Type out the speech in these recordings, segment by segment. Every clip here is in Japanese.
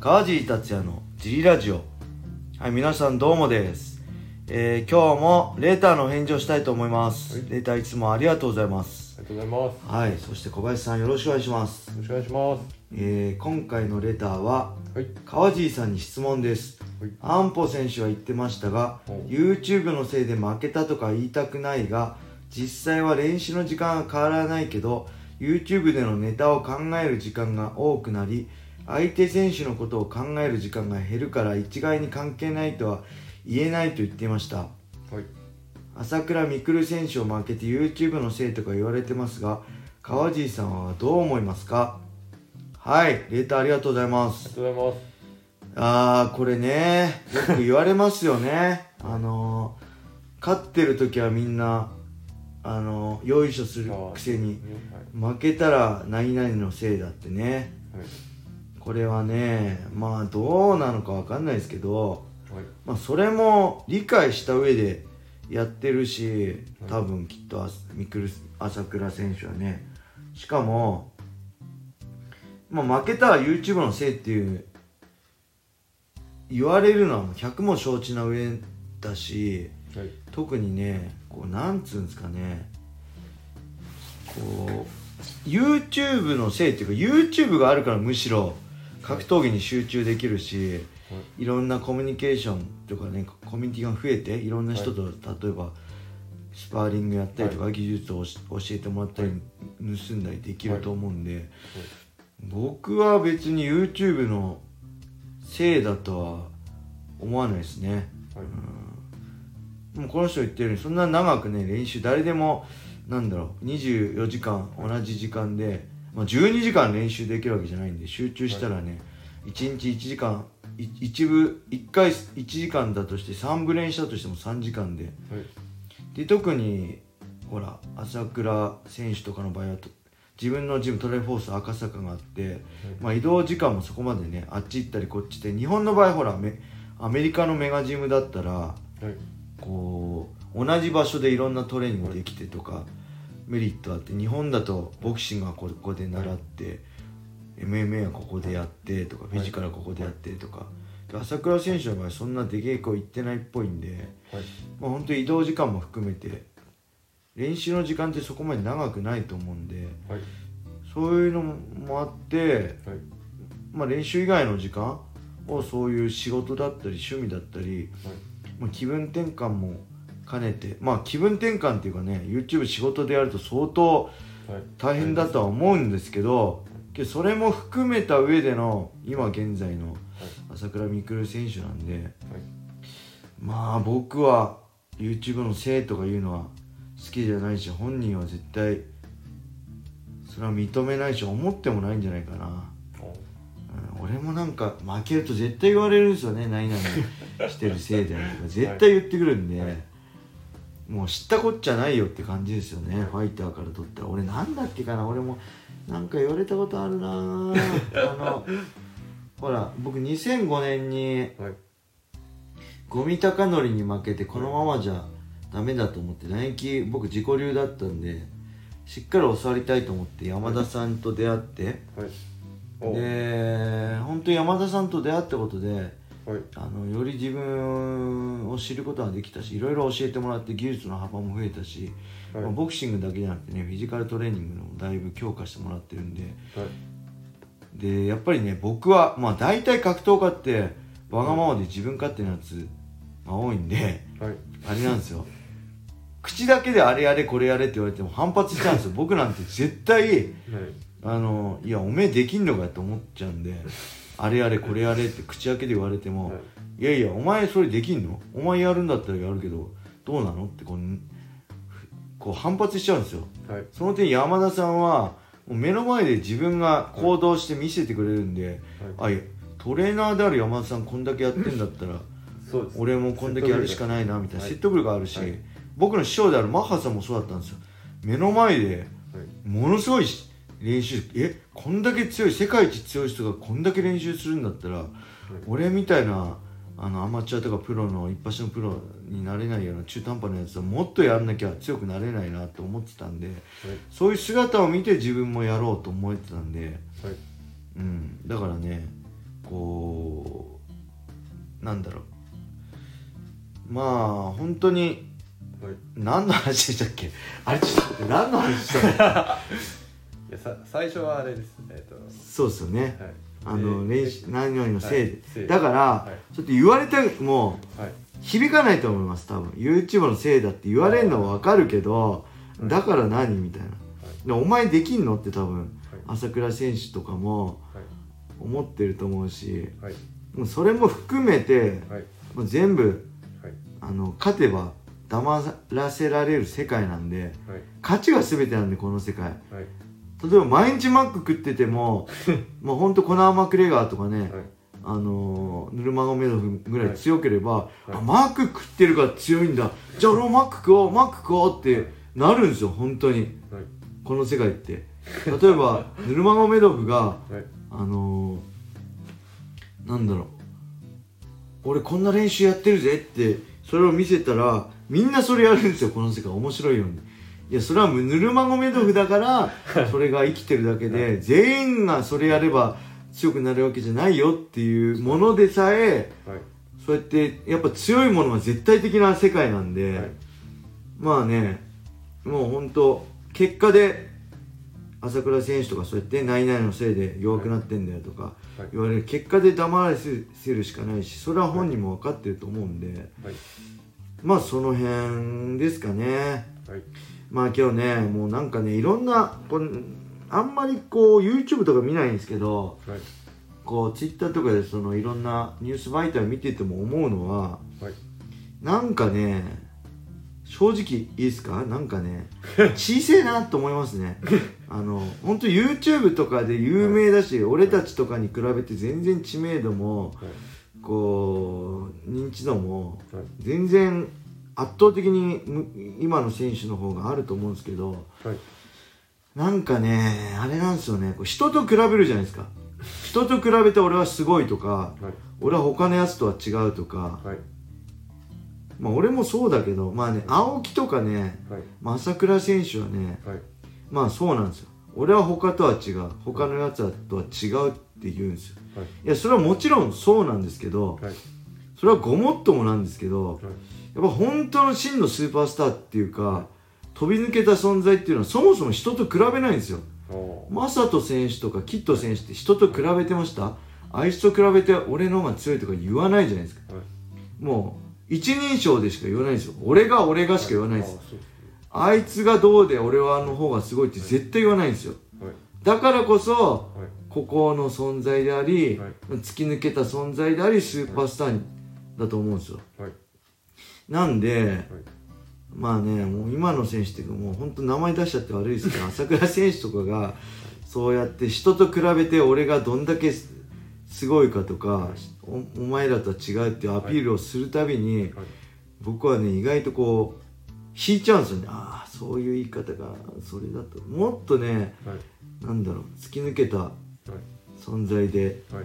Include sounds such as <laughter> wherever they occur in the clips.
川尻達也のジリラジオはい皆さんどうもです、えー今日もレーターの返事をしたいと思います、はいレーターいつもありがとうございますありがとうございます。はいそして小林さんよろしくお願いします、よろしくお願いします。えー今回のレターははい。川尻さんに質問ですはい。安保選手は言ってましたがお YouTube のせいで負けたとか言いたくないが実際は練習の時間は変わらないけど YouTube でのネタを考える時間が多くなり相手選手のことを考える時間が減るから一概に関係ないとは言えないと言っていましたはい。朝倉未来選手を負けて YouTube のせいとか言われてますが川尻さんはどう思いますか？はいレーターありがとうございますありがとうございます。あーこれねよく言われますよねあのー勝ってる時はみんなあのーよいしょするくせには負けたら何々のせいだってねい。はい。これはねまあどうなのかわかんないですけど、はい。まあ、それも理解した上でやってるし多分きっと朝倉選手はねしかも、まあ、負けたら YouTube のせいっていう言われるのはもう100も承知な上だしはい。特にねこうなんつうんですかねこう YouTube のせいっていうか YouTube があるからむしろ格闘技に集中できるし、い。ろんなコミュニケーションとかねコミュニティが増えていろんな人と、例えばスパーリングやったりとか、技術をし教えてもらったり盗んだりできると思うんで、僕は別に YouTube のせいだとは思わないですね。はい。もうこの人言ってるようにそんな長くね練習誰でもなんだろう24時間同じ時間で、まあ、12時間練習できるわけじゃないんで集中したらね、1日1時間い一部1回1時間だとして3部練したとしても3時間ではい。で特にほら朝倉選手とかの場合はと自分のジムトレイフォース赤坂があって、まあ、移動時間もそこまでねあっち行ったりこっちで日本の場合ほらメアメリカのメガジムだったらはい。こう同じ場所でいろんなトレーニングできてとかメリットあって日本だとボクシングはここで習って、MMA はここでやってとかフィジカルはここでやってとか、で朝倉選手の場合そんな出稽古行ってないっぽいんで、はい。まあ、本当に移動時間も含めて練習の時間ってそこまで長くないと思うんではい。そういうのもあって、はい。まあ、練習以外の時間をそういう仕事だったり趣味だったりはい。まあ、気分転換も兼ねてまあ気分転換っていうかね YouTube 仕事でやると相当はい。大変だとは思うんですけどけどそれも含めた上での今現在の朝倉未来選手なんではい。まあ僕は YouTube のせいとかいうのは好きじゃないし本人は絶対それは認めないし思ってもないんじゃないかな、お。うん俺もなんか負けると絶対言われるんですよね何々してるせいだよとか絶対言ってくるんで、はいもう知ったこっちゃないよって感じですよね、ファイターからとった。ら俺なんだっけかな。俺もなんか言われたことあるなあのほら僕2005年にはい。五味隆則に負けてこのままじゃダメだと思って打撃僕自己流だったんでしっかり教わりたいと思って山田さんと出会って、はい。おで本当に山田さんと出会ったことではい。あのより自分を知ることができたしいろいろ教えてもらって技術の幅も増えたし、はいまあボクシングだけじゃなくてねフィジカルトレーニングもだいぶ強化してもらってるんではい。でやっぱりね僕はまあ大体格闘家ってわがままで自分勝手なやつが多いんではい。あれなんですよ口だけであれやれこれやれって言われても反発しちゃうんですよ <laughs> 僕なんて絶対はい。あのいやおめえできんのかって思っちゃうんであれやれこれやれって口開けで言われても、はい。いやいやお前それできんの？お前やるんだったらやるけどどうなの？ってこうこう反発しちゃうんですよ。はい。その点山田さんはもう目の前で自分が行動して見せてくれるんで、あいやトレーナーである山田さんこんだけやってんだったら。俺もこんだけやるしかないなみたいなはい。説得力あるし、はい。僕の師匠であるマッハさんもそうだったんですよ。目の前ではい。ものすごい練習えこんだけ強い世界一強い人がこんだけ練習するんだったら、俺みたいなあのアマチュアとかプロの一発のプロになれないような中途半端なやつはもっとやんなきゃ強くなれないなって思ってたんでそういう姿を見て自分もやろうと思ってたんで、はい。うん、だからねこうなんだろう。まあ本当にはい。何の話でしたっけ？あれちょっと何の話したの <laughs> いやさ最初はあれです。えっ、と。そうですよね。はい。あので練習何々のせいで、はい。だから、はい。ちょっと言われたも響かないと思います多分。YouTube のせいだって言われるのは分かるけどはい。だから何みたいな。でお前できんのって多分はい。朝倉選手とかもはい。思ってると思うしはい。もうそれも含めてはい。もう全部はい。あの勝てば黙らせられる世界なんではい。勝ちが全てなんでこの世界。はい例えば毎日マック食っててももうほんとコナー・マクレガーとかね、はい。あのーヌルマゴメドフぐらい強ければ、はい。あマック食ってるから強いんだ。じゃあ俺もマック食おうマック食おうってなるんですよ本当に。はい。この世界って。例えばヌルマゴメドフがはい。あのー、なんだろう。俺こんな練習やってるぜってそれを見せたらみんなそれやるんですよこの世界。面白いようにいやそれはヌルマゴメドフだからそれが生きてるだけで全員がそれやれば強くなるわけじゃないよっていうものでさえはい。そうやってやっぱ強いものは絶対的な世界なんで、はい。まあねもう本当結果で朝倉選手とかそうやって何々のせいで弱くなってんだよとかはい。言われる結果で黙らせるしかないしそれは本人も分かってると思うんではい。まあその辺ですかね。はいまあ今日ねもうなんかねいろんなこうあんまりこう YouTube とか見ないんですけどはい。こう Twitter とかでそのいろんなニュース媒体を見てても思うのははい。なんかね正直いいですか？なんかね <laughs> 小せえなと思いますね。<laughs> あの本当 YouTube とかで有名だし、俺たちとかに比べて全然知名度もはい。こう認知度もはい。全然圧倒的にむ今の選手の方があると思うんですけどはい。なんかねあれなんですよね。人と比べるじゃないですか。人と比べて俺はすごいとかはい。俺は他のやつとは違うとかはい。まあ俺もそうだけどまあね青木とかねはい。まあ朝倉選手はねはい。まあそうなんですよ。俺は他とは違う。他のやつとは違うって言うんですよ。はい。いやそれはもちろんそうなんですけどはい。それはごもっともなんですけどはいやっぱ本当の真のスーパースターっていうか飛び抜けた存在っていうのはそもそも人と比べないんですよ。マサト選手とかキッド選手って人と比べてました？あいつと比べて俺の方が強いとか言わないじゃないですか。はい。もう一人称でしか言わないんですよ。俺が俺がしか言わないんですあそうですねあいつがどうで俺はの方がすごいって絶対言わないんですよ。はい。だからこそはい。ここの存在であり、はい。突き抜けた存在でありスーパースターだと思うんですよ。はいなんではい。まあねもう今の選手っていうかもう本当名前出しちゃって悪いですけど <laughs> 朝倉選手とかがそうやって人と比べて俺がどんだけすすごいかとかおお前らとは違うっていうアピールをするたびに、はい。僕はね意外とこう引いちゃうんですよね。ああそういう言い方がそれだと。もっとねはい。なんだろう突き抜けたはい。存在では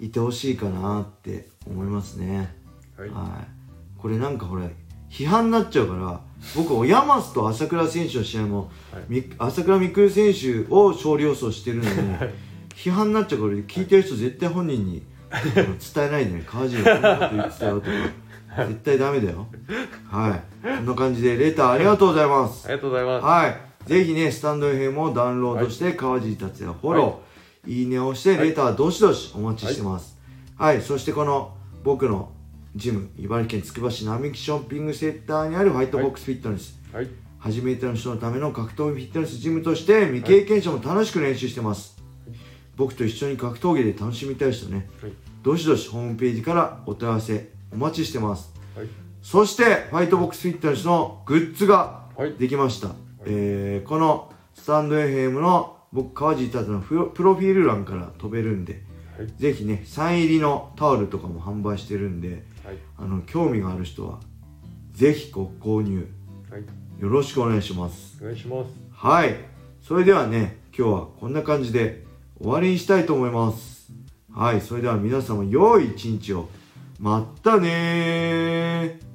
い。いてほしいかなって思いますね。はい。はいこれなんかほら批判になっちゃうから僕ヤマスと朝倉選手の試合も、はい。み朝倉未来選手を勝利予想してるのにはい。批判になっちゃうから聞いてる人絶対本人に伝えないでね。川尻がこんなこと言ってたよとか。絶対ダメだよ。はい。こんな感じでレターありがとうございます。ありがとうございます。はい。ぜひねスタンド FM もダウンロードして、川尻達也フォロー、い、いねをしてレターどしどしお待ちしてます。はい、そしてこの僕のジム茨城県つくば市並木ショッピングセンターにあるファイトボックスフィットネス、はい。初めての人のための格闘技フィットネスジムとして未経験者も楽しく練習してます、僕と一緒に格闘技で楽しみたい人ね。はい。どしどしホームページからお問い合わせお待ちしてます。はい。そしてファイトボックスフィットネスのグッズがはい。できました、えーこのスタンド FM の僕川尻達のプロプロフィール欄から飛べるんではい。ぜひねサイン入りのタオルとかも販売してるんではい。あの興味がある人はぜひご購入。はい。よろしくお願いします。お願いします。はい。それではね今日はこんな感じで終わりにしたいと思います。はい。それでは皆様良い一日を。まったねー